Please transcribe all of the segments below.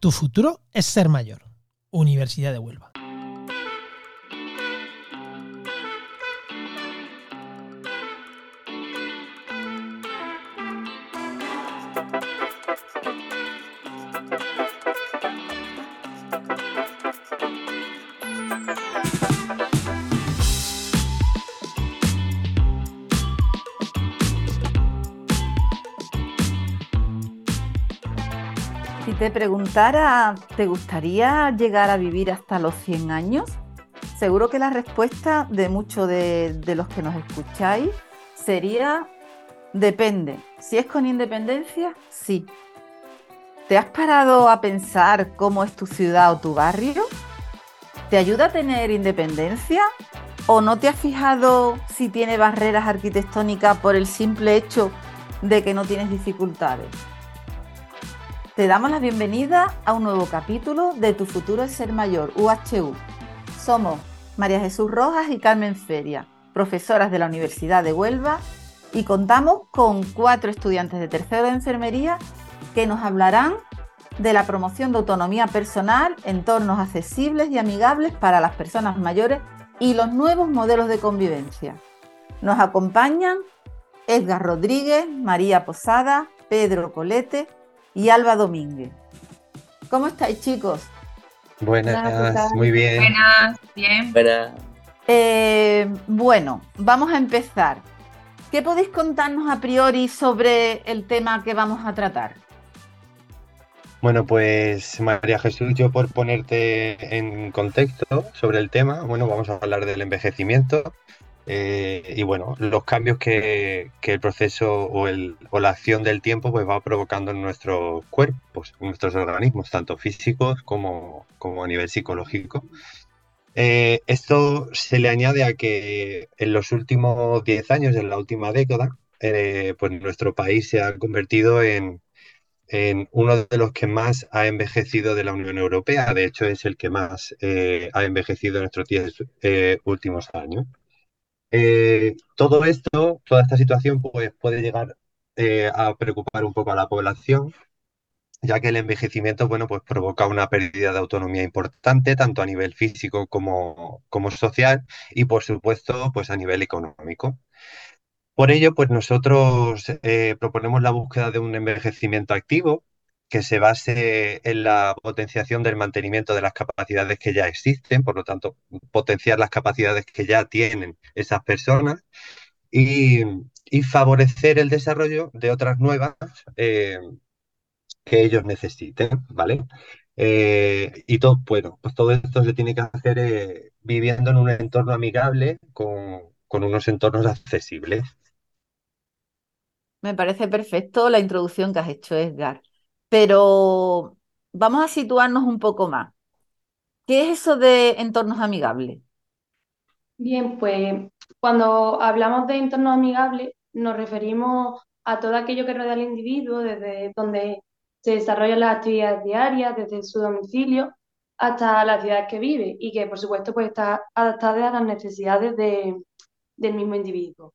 Tu futuro es ser mayor. Universidad de Huelva. Preguntara, ¿te gustaría llegar a vivir hasta los 100 años? Seguro que la respuesta de muchos de, los que nos escucháis sería, depende. Si es con independencia, sí. ¿Te has parado a pensar cómo es tu ciudad o tu barrio? ¿Te ayuda a tener independencia? ¿O no te has fijado si tiene barreras arquitectónicas por el simple hecho de que no tienes dificultades? Te damos la bienvenida a un nuevo capítulo de Tu futuro es ser mayor, UHU. Somos María Jesús Rojas y Carmen Feria, profesoras de la Universidad de Huelva, y contamos con cuatro estudiantes de tercero de enfermería que nos hablarán de la promoción de autonomía personal, entornos accesibles y amigables para las personas mayores y los nuevos modelos de convivencia. Nos acompañan Edgar Rodríguez, María Posada, Pedro Colete, y Alba Domínguez. ¿Cómo estáis, chicos? Buenas, muy bien. Buenas, bien. Buenas. Eh, bueno, vamos a empezar. ¿Qué podéis contarnos a priori sobre el tema que vamos a tratar? Bueno, pues María Jesús, yo por ponerte en contexto sobre el tema, bueno, vamos a hablar del envejecimiento, eh, y bueno, los cambios que, el proceso o, la acción del tiempo pues va provocando en nuestros cuerpos, en nuestros organismos, tanto físicos como, a nivel psicológico. Eh, esto se le añade a que en los últimos 10 años, en la última década, eh, pues nuestro país se ha convertido en, en, uno de los que más ha envejecido de la Unión Europea. De hecho, es el que más ha envejecido en estos 10 últimos años. Eh, todo esto, toda esta situación, pues, puede llegar eh, a preocupar un poco a la población, ya que el envejecimiento, bueno, pues provoca una pérdida de autonomía importante, tanto a nivel físico como, como social, y por supuesto, pues a nivel económico. Por ello, pues nosotros eh, proponemos la búsqueda de un envejecimiento activo, que se base en la potenciación del mantenimiento de las capacidades que ya existen, por lo tanto, potenciar las capacidades que ya tienen esas personas y, favorecer el desarrollo de otras nuevas eh, que ellos necesiten, ¿vale? Eh, y todo, bueno, pues todo esto se tiene que hacer eh, viviendo en un entorno amigable con, con unos entornos accesibles. Me parece perfecto la introducción que has hecho, Edgar. Pero vamos a situarnos un poco más. ¿Qué es eso de entornos amigables? Bien, pues cuando hablamos de entornos amigables nos referimos a todo aquello que rodea al individuo, desde donde se desarrollan las actividades diarias, desde su domicilio hasta la ciudad que vive y que por supuesto pues está adaptada a las necesidades del mismo individuo.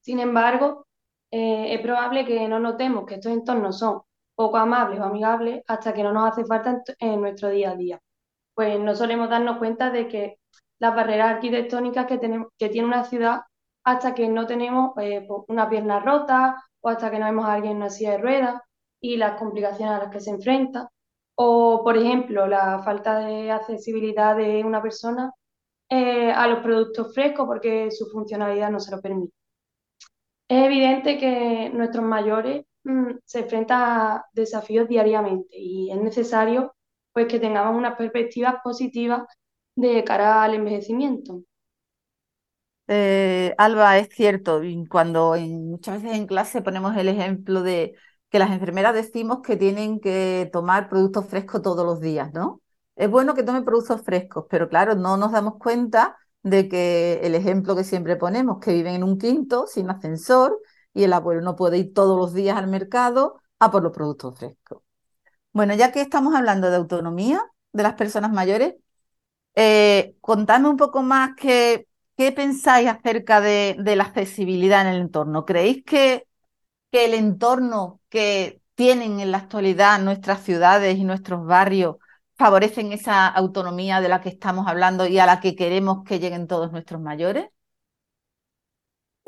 Sin embargo, eh, es probable que no notemos que estos entornos son poco amables o amigables hasta que no nos hace falta en, nuestro día a día. Pues no solemos darnos cuenta de que las barreras arquitectónicas que, tiene una ciudad hasta que no tenemos eh, pues, una pierna rota o hasta que no vemos a alguien en una silla de ruedas y las complicaciones a las que se enfrenta. O, por ejemplo, la falta de accesibilidad de una persona eh, a los productos frescos porque su funcionalidad no se lo permite. Es evidente que nuestros mayores se enfrenta a desafíos diariamente y es necesario pues que tengamos unas perspectivas positivas de cara al envejecimiento. Eh, Alba, es cierto, cuando muchas veces en clase ponemos el ejemplo de que las enfermeras decimos que tienen que tomar productos frescos todos los días, ¿no? Es bueno que tomen productos frescos, pero claro, no nos damos cuenta de que el ejemplo que siempre ponemos, que viven en un quinto sin ascensor y el abuelo no puede ir todos los días al mercado a por los productos frescos. Bueno, ya que estamos hablando de autonomía de las personas mayores, eh, contadme un poco más qué, qué pensáis acerca de, la accesibilidad en el entorno. ¿Creéis que, que el entorno que tienen en la actualidad nuestras ciudades y nuestros barrios favorecen esa autonomía de la que estamos hablando y a la que queremos que lleguen todos nuestros mayores?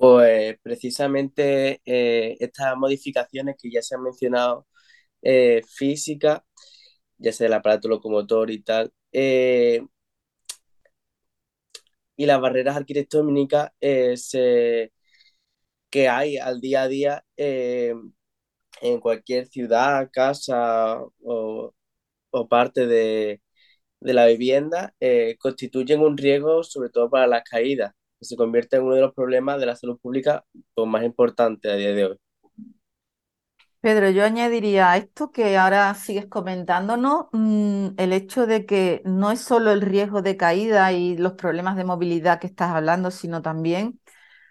Pues precisamente eh, estas modificaciones que ya se han mencionado, eh, física, ya sea el aparato locomotor y tal, eh, y las barreras arquitectónicas que hay al día a día en cualquier ciudad, casa o, parte de, la vivienda, constituyen un riesgo sobre todo para las caídas que se convierte en uno de los problemas de la salud pública pues, más importantes a día de hoy. Pedro, yo añadiría a esto que ahora sigues comentándonos mm, el hecho de que no es solo el riesgo de caída y los problemas de movilidad que estás hablando, sino también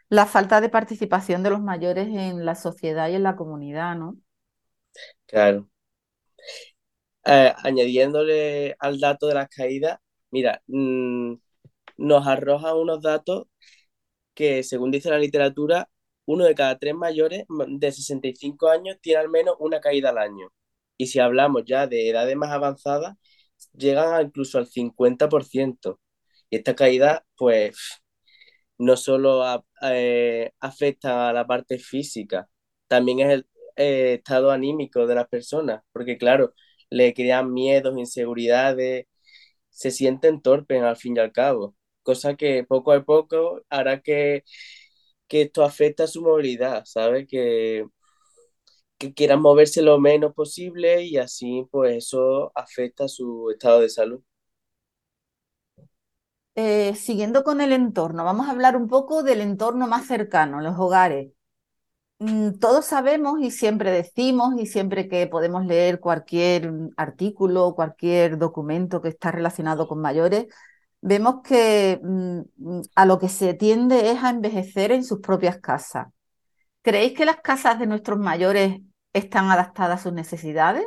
la falta de participación de los mayores en la sociedad y en la comunidad, ¿no? Claro. Eh, añadiéndole al dato de las caídas, mira, mm, nos arroja unos datos que, según dice la literatura, uno de cada tres mayores de 65 años tiene al menos una caída al año. Y si hablamos ya de edades más avanzadas, llegan incluso al 50%. Y esta caída, pues, no solo eh, afecta a la parte física, también es el eh, estado anímico de las personas, porque claro, le crean miedos, inseguridades, se sienten torpes al fin y al cabo cosa que poco a poco hará que, esto afecte a su movilidad, ¿sabes? Que, que quieran moverse lo menos posible y así pues eso afecta a su estado de salud. Eh, siguiendo con el entorno, vamos a hablar un poco del entorno más cercano, los hogares. Mm, todos sabemos y siempre decimos y siempre que podemos leer cualquier artículo, cualquier documento que está relacionado con mayores, vemos que mm, mm, a lo que se tiende es a envejecer en sus propias casas. ¿Creéis que las casas de nuestros mayores están adaptadas a sus necesidades?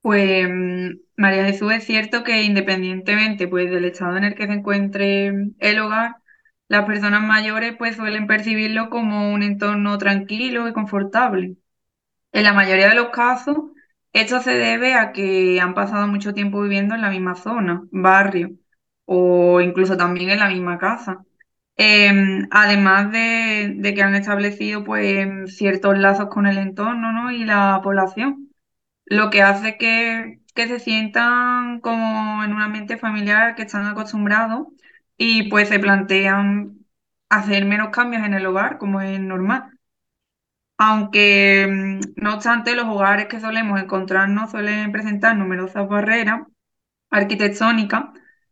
Pues mm, María Jesús, es cierto que independientemente pues, del estado en el que se encuentre el hogar, las personas mayores pues, suelen percibirlo como un entorno tranquilo y confortable. En la mayoría de los casos, esto se debe a que han pasado mucho tiempo viviendo en la misma zona, barrio, o incluso también en la misma casa. Em, además de, que han establecido pues, ciertos lazos con el entorno y la población, lo que hace que, que se sientan como en un ambiente familiar que están acostumbrados y pues se plantean hacer menos cambios en el hogar, como es normal aunque mm, no obstante los hogares que solemos encontrarnos suelen presentar numerosas barreras arquitectónicas,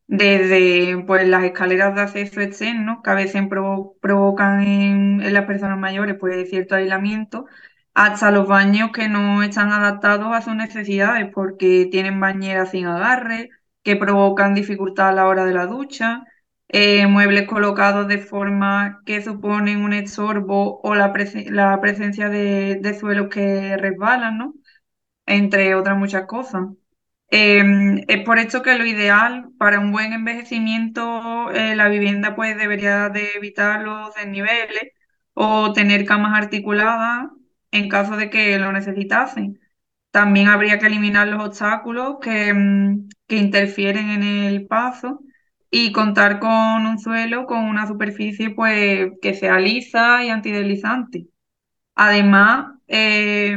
desde pues, las escaleras de acceso externo, que a veces provocan en, las personas mayores pues, cierto aislamiento, hasta los baños que no están adaptados a sus necesidades porque tienen bañeras sin agarre, que provocan dificultad a la hora de la ducha, eh, muebles colocados de forma que suponen un estorbo o la, presencia de, suelos que resbalan, ¿no? Entre otras muchas cosas. Em, es por esto que lo ideal para un buen envejecimiento, eh, la vivienda pues debería de evitar los desniveles o tener camas articuladas en caso de que lo necesitasen. También habría que eliminar los obstáculos que, mm, que interfieren en el paso y contar con un suelo con una superficie pues que sea lisa y antideslizante. Además, eh,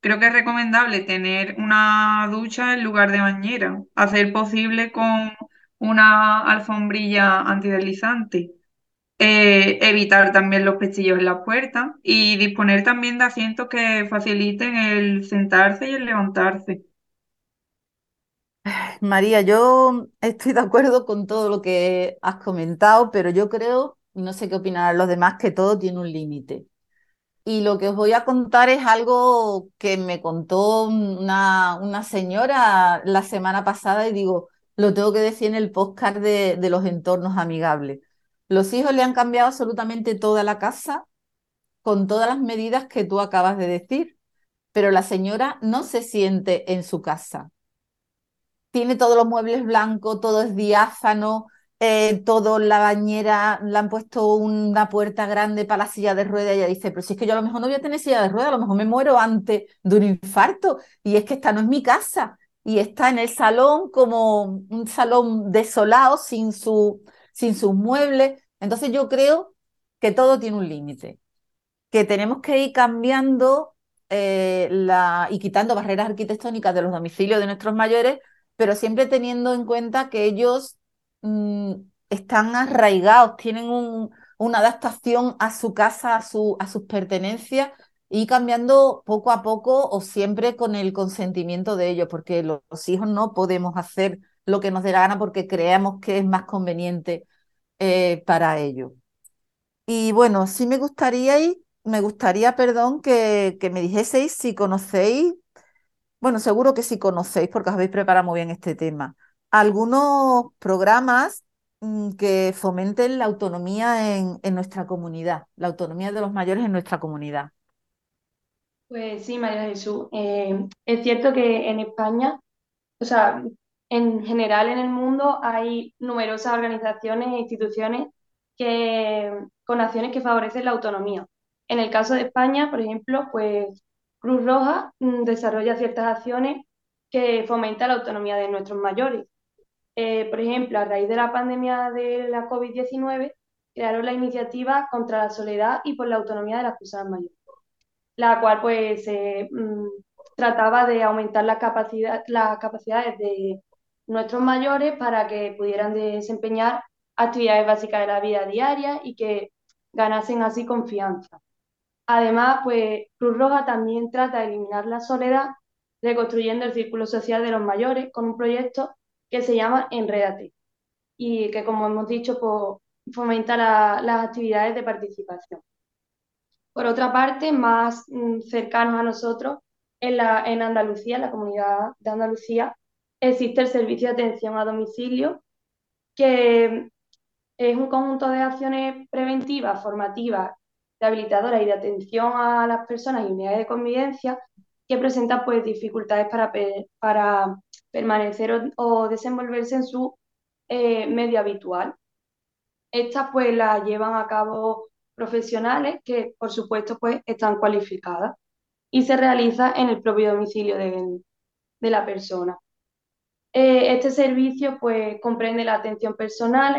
creo que es recomendable tener una ducha en lugar de bañera, hacer posible con una alfombrilla antideslizante. Eh, evitar también los pestillos en la puerta y disponer también de asientos que faciliten el sentarse y el levantarse. María, yo estoy de acuerdo con todo lo que has comentado, pero yo creo, y no sé qué opinarán los demás, que todo tiene un límite. Y lo que os voy a contar es algo que me contó una, una señora la semana pasada y digo, lo tengo que decir en el podcast de, de los entornos amigables. Los hijos le han cambiado absolutamente toda la casa con todas las medidas que tú acabas de decir, pero la señora no se siente en su casa tiene todos los muebles blancos, todo es diáfano, eh, todo la bañera, le han puesto una puerta grande para la silla de ruedas y ella dice, pero si es que yo a lo mejor no voy a tener silla de ruedas, a lo mejor me muero antes de un infarto y es que esta no es mi casa y está en el salón como un salón desolado sin, su, sin sus muebles. Entonces yo creo que todo tiene un límite, que tenemos que ir cambiando eh, la, y quitando barreras arquitectónicas de los domicilios de nuestros mayores, pero siempre teniendo en cuenta que ellos mm, están arraigados, tienen una adaptación a su casa, a, su, a sus pertenencias y cambiando poco a poco o siempre con el consentimiento de ellos, porque los, hijos no podemos hacer lo que nos dé la gana porque creemos que es más conveniente eh, para ellos. Y bueno, sí me gustaría, me gustaría, perdón, que, que me dijeseis si conocéis, bueno, seguro que sí conocéis porque os habéis preparado muy bien este tema, algunos programas mm, que fomenten la autonomía en, nuestra comunidad, la autonomía de los mayores en nuestra comunidad. Pues sí, María Jesús. Eh, es cierto que en España, o sea, en general en el mundo hay numerosas organizaciones e instituciones que, con acciones que favorecen la autonomía. En el caso de España, por ejemplo, pues Cruz Roja mm, desarrolla ciertas acciones que fomentan la autonomía de nuestros mayores. Eh, por ejemplo, a raíz de la pandemia de la COVID-19, crearon la iniciativa contra la soledad y por la autonomía de las personas mayores la cual pues mm, trataba de aumentar la capacidad, las capacidades de nuestros mayores para que pudieran desempeñar actividades básicas de la vida diaria y que ganasen así confianza. Además, pues Cruz Roja también trata de eliminar la soledad, reconstruyendo el círculo social de los mayores con un proyecto que se llama Enrédate y que, como hemos dicho, pues, fomenta las actividades de participación. Por otra parte, más mm, cercanos a nosotros, en, la, en Andalucía, en la comunidad de Andalucía, existe el servicio de atención a domicilio, que es un conjunto de acciones preventivas, formativas, rehabilitadoras y de atención a las personas y unidades de convivencia que presentan pues, dificultades para, para permanecer o, desenvolverse en su eh, medio habitual. Estas pues las llevan a cabo profesionales que, por supuesto, pues están cualificadas y se realiza en el propio domicilio de, la persona. Eh, este servicio pues comprende la atención personal,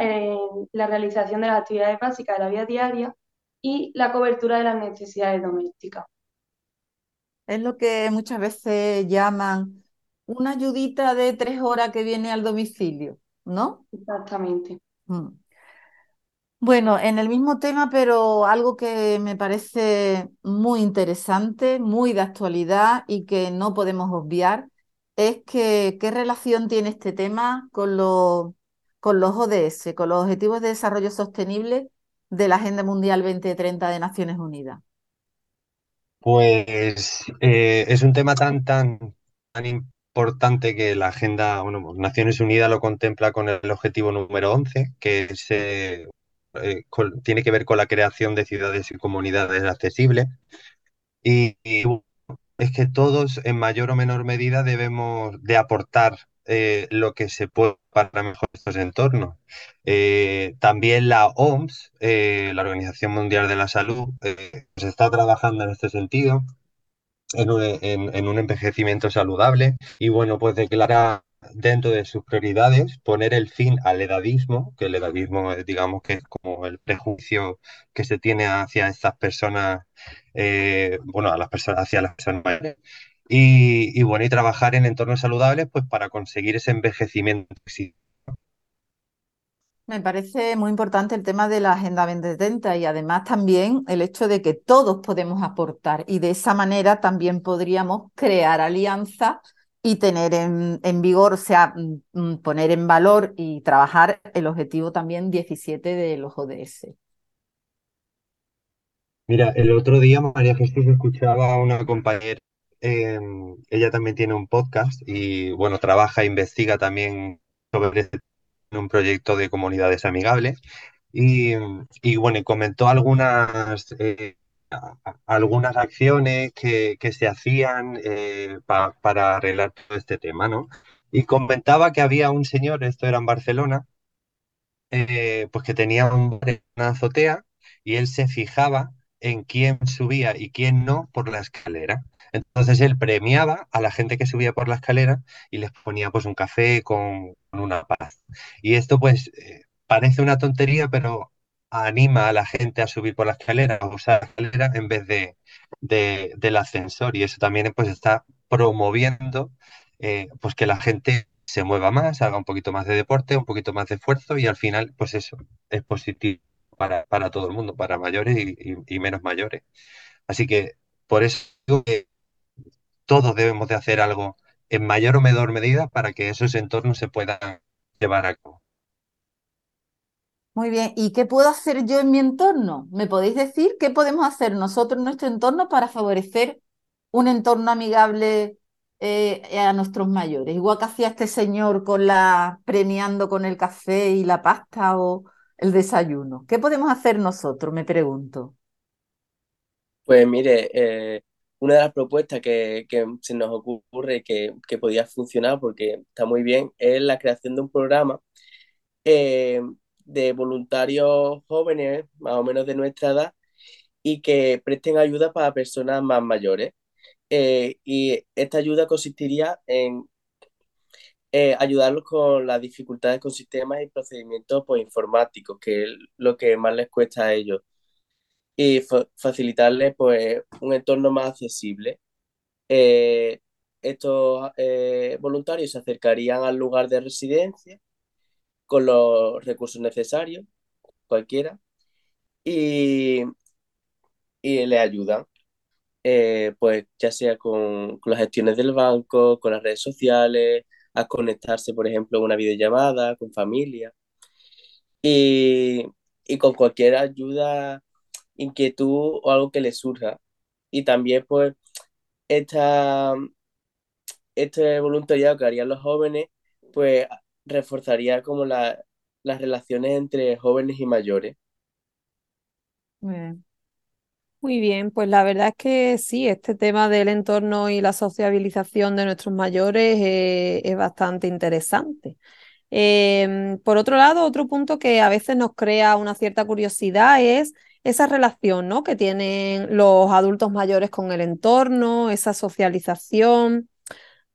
la realización de las actividades básicas de la vida diaria y la cobertura de las necesidades domésticas. Es lo que muchas veces llaman una ayudita de tres horas que viene al domicilio, ¿no? Exactamente. Mm. Bueno, en el mismo tema, pero algo que me parece muy interesante, muy de actualidad y que no podemos obviar, es que qué relación tiene este tema con, con los ODS, con los Objetivos de Desarrollo Sostenible de la Agenda Mundial 2030 de Naciones Unidas. Pues eh, es un tema tan, tan, tan importante que la Agenda, bueno, Naciones Unidas lo contempla con el objetivo número 11, que es eh, tiene que ver con la creación de ciudades y comunidades accesibles. Y, es que todos, en mayor o menor medida, debemos de aportar eh, lo que se puede para mejorar estos entornos. Eh, también la OMS, la Organización Mundial de la Salud, se está trabajando en este sentido, en un, en un envejecimiento saludable, y bueno, pues declara dentro de sus prioridades poner el fin al edadismo, que el edadismo digamos que es como el prejuicio que se tiene hacia estas personas, eh, bueno, a las personas, hacia las personas mayores. Y, bueno, y trabajar en entornos saludables pues para conseguir ese envejecimiento Me parece muy importante el tema de la Agenda 2030 y además también el hecho de que todos podemos aportar y de esa manera también podríamos crear alianzas y tener en, vigor, o sea, mm, mm, poner en valor y trabajar el objetivo también 17 de los ODS. Mira, el otro día María Jesús escuchaba a una compañera, em, ella también tiene un podcast y bueno, trabaja e investiga también sobre este, un proyecto de comunidades amigables y, y bueno, comentó algunas eh, algunas acciones que, se hacían eh, para arreglar todo este tema, ¿no? Y comentaba que había un señor, esto era en Barcelona, eh, pues que tenía un una azotea y él se fijaba en quién subía y quién no por la escalera. Entonces él premiaba a la gente que subía por la escalera y les ponía pues un café con, una paz. Y esto pues eh, parece una tontería, pero anima a la gente a subir por la escalera, a usar la escalera en vez de, del ascensor. Y eso también pues está promoviendo eh, pues que la gente se mueva más, haga un poquito más de deporte, un poquito más de esfuerzo y al final pues eso es positivo para, todo el mundo, para mayores y, menos mayores. Así que por eso que todos debemos de hacer algo en mayor o menor medida para que esos entornos se puedan llevar a cabo. Muy bien, ¿y qué puedo hacer yo en mi entorno? ¿Me podéis decir qué podemos hacer nosotros en nuestro entorno para favorecer un entorno amigable eh, a nuestros mayores? Igual que hacía este señor con la premiando con el café y la pasta o el desayuno. ¿Qué podemos hacer nosotros? Me pregunto. Pues mire, eh, una de las propuestas que, se nos ocurre que, que, podía funcionar porque está muy bien es la creación de un programa eh, de voluntarios jóvenes, más o menos de nuestra edad, y que presten ayuda para personas más mayores. Eh, y esta ayuda consistiría en eh, ayudarlos con las dificultades con sistemas y procedimientos pues, informáticos, que es lo que más les cuesta a ellos, y facilitarles pues, un entorno más accesible. Eh, estos voluntarios se acercarían al lugar de residencia con los recursos necesarios, cualquiera, y, y le ayudan, eh, pues ya sea con, las gestiones del banco, con las redes sociales, a conectarse, por ejemplo, en una videollamada, con familia, y, con cualquier ayuda, inquietud o algo que les surja. Y también, pues, esta, este voluntariado que harían los jóvenes, pues reforzaría como las relaciones entre jóvenes y mayores. Muy bien. pues la verdad es que sí, este tema del entorno y la sociabilización de nuestros mayores eh, es bastante interesante. Em, por otro lado, otro punto que a veces nos crea una cierta curiosidad es esa relación ¿no? que tienen los adultos mayores con el entorno, esa socialización.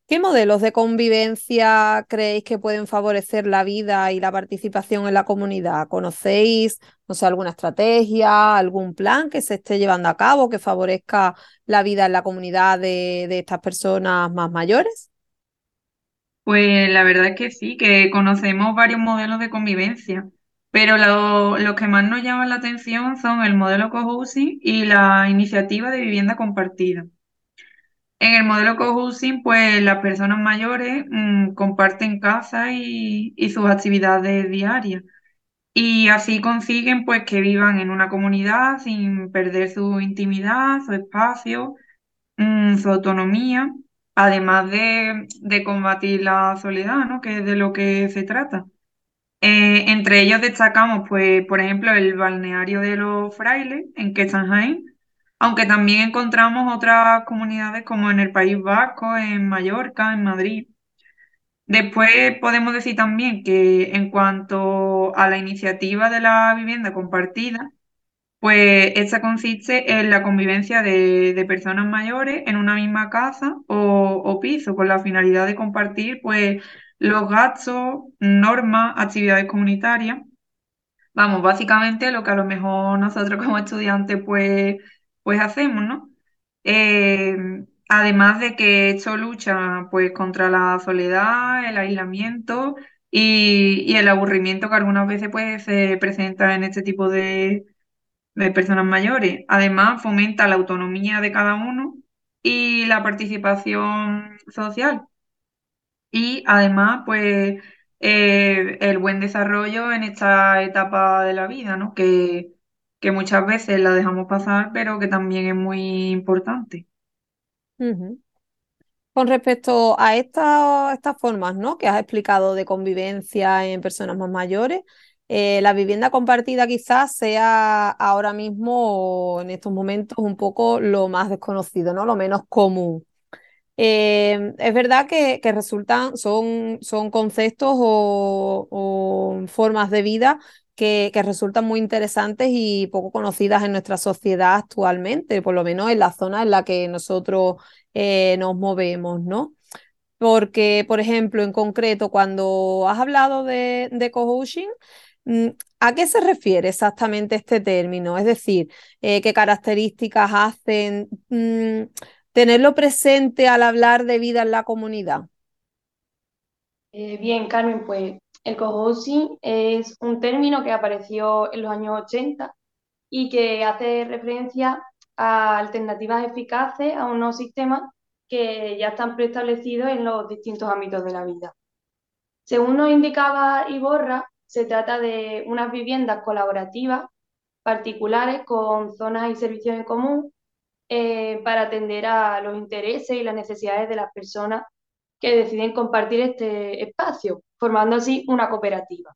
¿Qué modelos de convivencia creéis que pueden favorecer la vida y la participación en la comunidad? ¿Conocéis, no sé, alguna estrategia, algún plan que se esté llevando a cabo que favorezca la vida en la comunidad de, estas personas más mayores? Pues la verdad es que sí, que conocemos varios modelos de convivencia, pero los que más nos llaman la atención son el modelo cohousing y la iniciativa de vivienda compartida. En el modelo cohousing, pues las personas mayores mm, comparten casa y, sus actividades diarias. Y así consiguen pues que vivan en una comunidad sin perder su intimidad, su espacio, mm, su autonomía, además de, combatir la soledad, ¿no? Que es de lo que se trata. Eh, entre ellos destacamos, pues, por ejemplo, el balneario de los frailes en Quetzalhain, aunque también encontramos otras comunidades como en el País Vasco, en Mallorca, en Madrid. Después podemos decir también que en cuanto a la iniciativa de la vivienda compartida, pues esta consiste en la convivencia de, personas mayores en una misma casa o, piso con la finalidad de compartir pues los gastos, normas, actividades comunitarias. Vamos, básicamente lo que a lo mejor nosotros como estudiantes pues pues hacemos, ¿no? Eh, además de que esto lucha pues contra la soledad, el aislamiento y, el aburrimiento que algunas veces pues, se presenta en este tipo de, personas mayores. Además, fomenta la autonomía de cada uno y la participación social. Y además, pues, eh, el buen desarrollo en esta etapa de la vida, ¿no? Que, que muchas veces la dejamos pasar, pero que también es muy importante. Con respecto a estas formas ¿no? que has explicado de convivencia en personas más mayores, eh, la vivienda compartida quizás sea ahora mismo, en estos momentos, un poco lo más desconocido, ¿no? lo menos común. Eh, es verdad que, resultan, son, son conceptos o, formas de vida que, resultan muy interesantes y poco conocidas en nuestra sociedad actualmente, por lo menos en la zona en la que nosotros eh, nos movemos, ¿no? Porque, por ejemplo, en concreto, cuando has hablado de, de coaching, mm, ¿a qué se refiere exactamente este término? Es decir, eh, ¿qué características hacen? Mm, tenerlo presente al hablar de vida en la comunidad? Eh, bien, Carmen, pues el cohousing es un término que apareció en los años 80 y que hace referencia a alternativas eficaces a unos sistemas que ya están preestablecidos en los distintos ámbitos de la vida. Según nos indicaba Iborra, se trata de unas viviendas colaborativas particulares con zonas y servicios en común eh, para atender a los intereses y las necesidades de las personas que deciden compartir este espacio, formando así una cooperativa.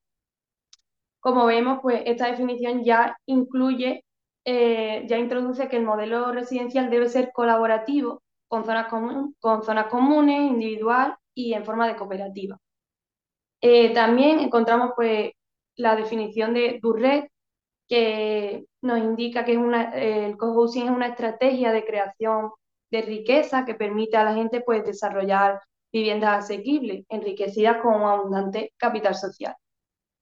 Como vemos, pues esta definición ya incluye, eh, ya introduce que el modelo residencial debe ser colaborativo, con zonas, con zonas comunes, individual y en forma de cooperativa. Eh, también encontramos pues la definición de Durret, que nos indica que es una, el cohousing es una estrategia de creación de riqueza que permite a la gente pues, desarrollar viviendas asequibles, enriquecidas con un abundante capital social.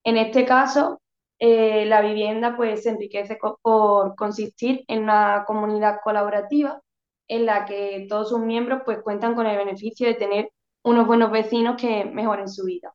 En este caso, eh, la vivienda pues, se enriquece por consistir en una comunidad colaborativa en la que todos sus miembros pues, cuentan con el beneficio de tener unos buenos vecinos que mejoren su vida.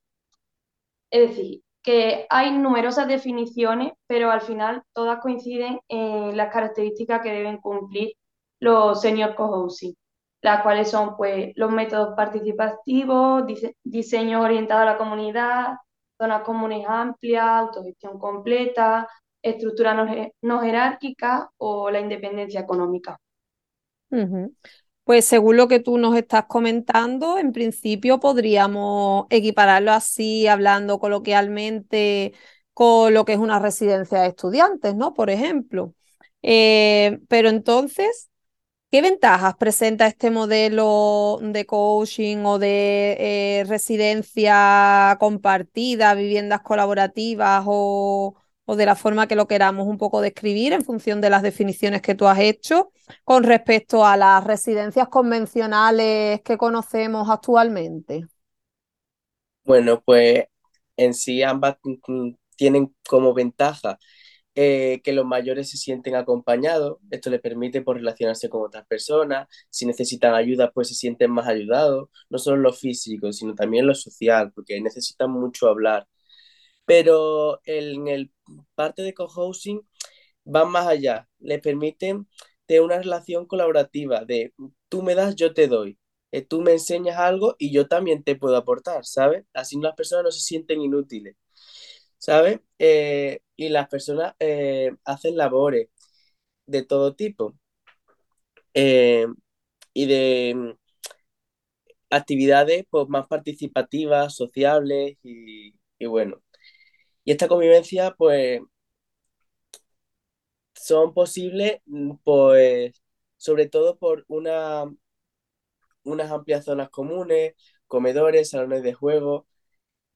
Es decir, que hay numerosas definiciones, pero al final todas coinciden en las características que deben cumplir los senior co-housing, las cuales son pues, los métodos participativos, diseño orientado a la comunidad, zonas comunes amplias, autogestión completa, estructura no, jerárquica o la independencia económica. Pues según lo que tú nos estás comentando, en principio podríamos equipararlo así, hablando coloquialmente, con lo que es una residencia de estudiantes, ¿no? Por ejemplo. Eh, pero entonces, ¿qué ventajas presenta este modelo de coaching o de eh, residencia compartida, viviendas colaborativas o o de la forma que lo queramos un poco describir en función de las definiciones que tú has hecho con respecto a las residencias convencionales que conocemos actualmente? Bueno, pues en sí ambas tienen como ventaja eh, que los mayores se sienten acompañados. Esto les permite por pues, relacionarse con otras personas. Si necesitan ayuda, pues se sienten más ayudados, no solo lo físico, sino también lo social, porque necesitan mucho hablar pero en el parte de cohousing van más allá, les permiten tener una relación colaborativa de tú me das, yo te doy, eh, tú me enseñas algo y yo también te puedo aportar, ¿sabes? Así las personas no se sienten inútiles, ¿sabes? Eh, y las personas eh, hacen labores de todo tipo y de mm, actividades pues, más participativas, sociables y bueno, y esta convivencia, pues, son posibles, mm, pues, sobre todo por una, unas amplias zonas comunes, comedores, salones de juego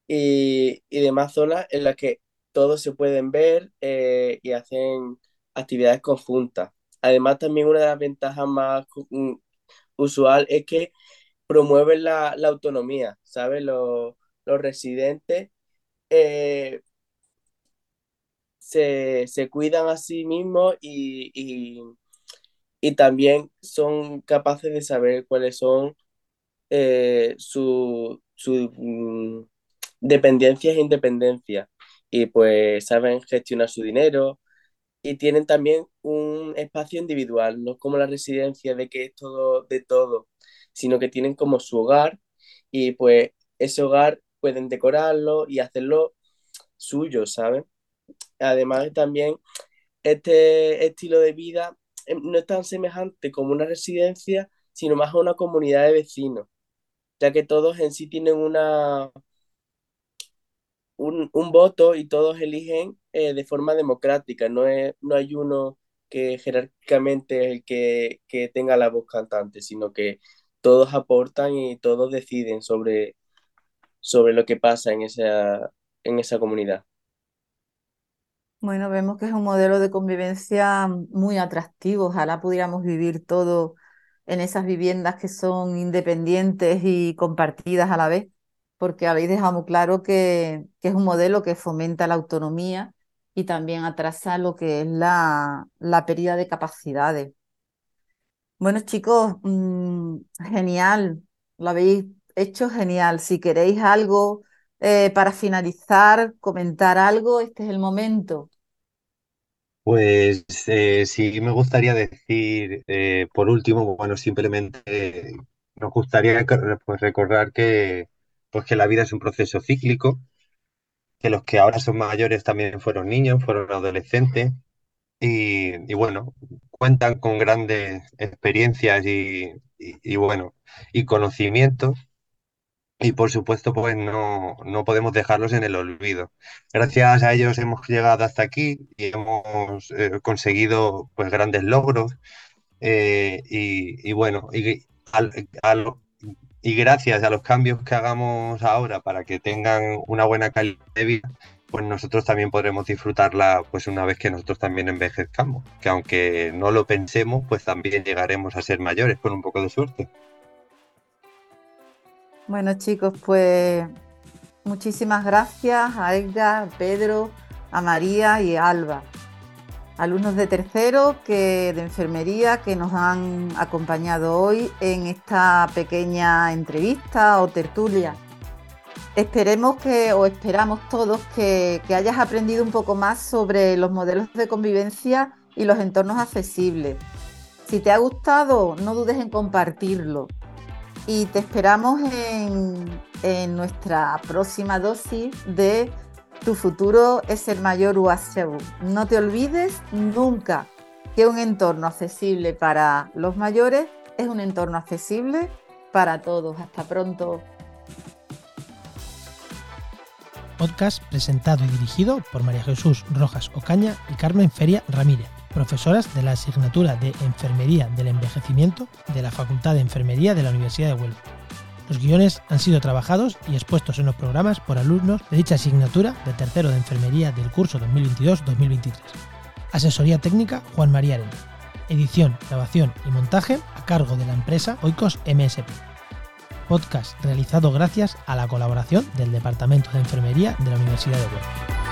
y, demás zonas en las que todos se pueden ver eh, y hacen actividades conjuntas. Además, también una de las ventajas más mm, usual es que promueven la, autonomía, ¿sabes? Los, los residentes eh, se, cuidan a sí mismos y, también son capaces de saber cuáles son eh, sus su, mm, dependencias e independencias. Y pues saben gestionar su dinero y tienen también un espacio individual, no como la residencia de que es todo de todo, sino que tienen como su hogar y pues ese hogar pueden decorarlo y hacerlo suyo, ¿saben? Además, también este estilo de vida eh, no es tan semejante como una residencia, sino más a una comunidad de vecinos, ya que todos en sí tienen una, un, voto y todos eligen eh, de forma democrática, no, es, no hay uno que jerárquicamente es el que, que tenga la voz cantante, sino que todos aportan y todos deciden sobre, sobre lo que pasa en esa, en esa comunidad. Bueno, vemos que es un modelo de convivencia muy atractivo. Ojalá pudiéramos vivir todo en esas viviendas que son independientes y compartidas a la vez, porque habéis dejado muy claro que, que es un modelo que fomenta la autonomía y también atrasa lo que es la, la pérdida de capacidades. Bueno, chicos, mm, genial, lo habéis hecho genial. Si queréis algo eh, para finalizar, comentar algo, este es el momento. Pues eh, sí me gustaría decir, eh, por último, bueno, simplemente nos gustaría pues, recordar que, pues, que la vida es un proceso cíclico, que los que ahora son mayores también fueron niños, fueron adolescentes, y, bueno, cuentan con grandes experiencias y, y, bueno, y conocimientos. Y por supuesto, pues no, no podemos dejarlos en el olvido. Gracias a ellos hemos llegado hasta aquí y hemos eh, conseguido pues grandes logros. eh, y, bueno, y, y gracias a los cambios que hagamos ahora para que tengan una buena calidad de vida, pues nosotros también podremos disfrutarla pues una vez que nosotros también envejezcamos. Que aunque no lo pensemos, pues también llegaremos a ser mayores con un poco de suerte. Bueno, chicos, pues muchísimas gracias a Edgar, a Pedro, a María y a Alba, alumnos de tercero que, de enfermería que nos han acompañado hoy en esta pequeña entrevista o tertulia. Esperemos que, o esperamos todos, que, que hayas aprendido un poco más sobre los modelos de convivencia y los entornos accesibles. Si te ha gustado, no dudes en compartirlo y te esperamos en, nuestra próxima dosis de Tu futuro es el mayor UASEU. No te olvides nunca que un entorno accesible para los mayores es un entorno accesible para todos. Hasta pronto. Podcast presentado y dirigido por María Jesús Rojas Ocaña y Carmen Feria Ramírez, profesoras de la asignatura de Enfermería del Envejecimiento de la Facultad de Enfermería de la Universidad de Huelva. Los guiones han sido trabajados y expuestos en los programas por alumnos de dicha asignatura de tercero de Enfermería del curso 2022-2023. Asesoría técnica Juan María Arena. Edición, grabación y montaje a cargo de la empresa Oikos MSP. Podcast realizado gracias a la colaboración del Departamento de Enfermería de la Universidad de Huelva.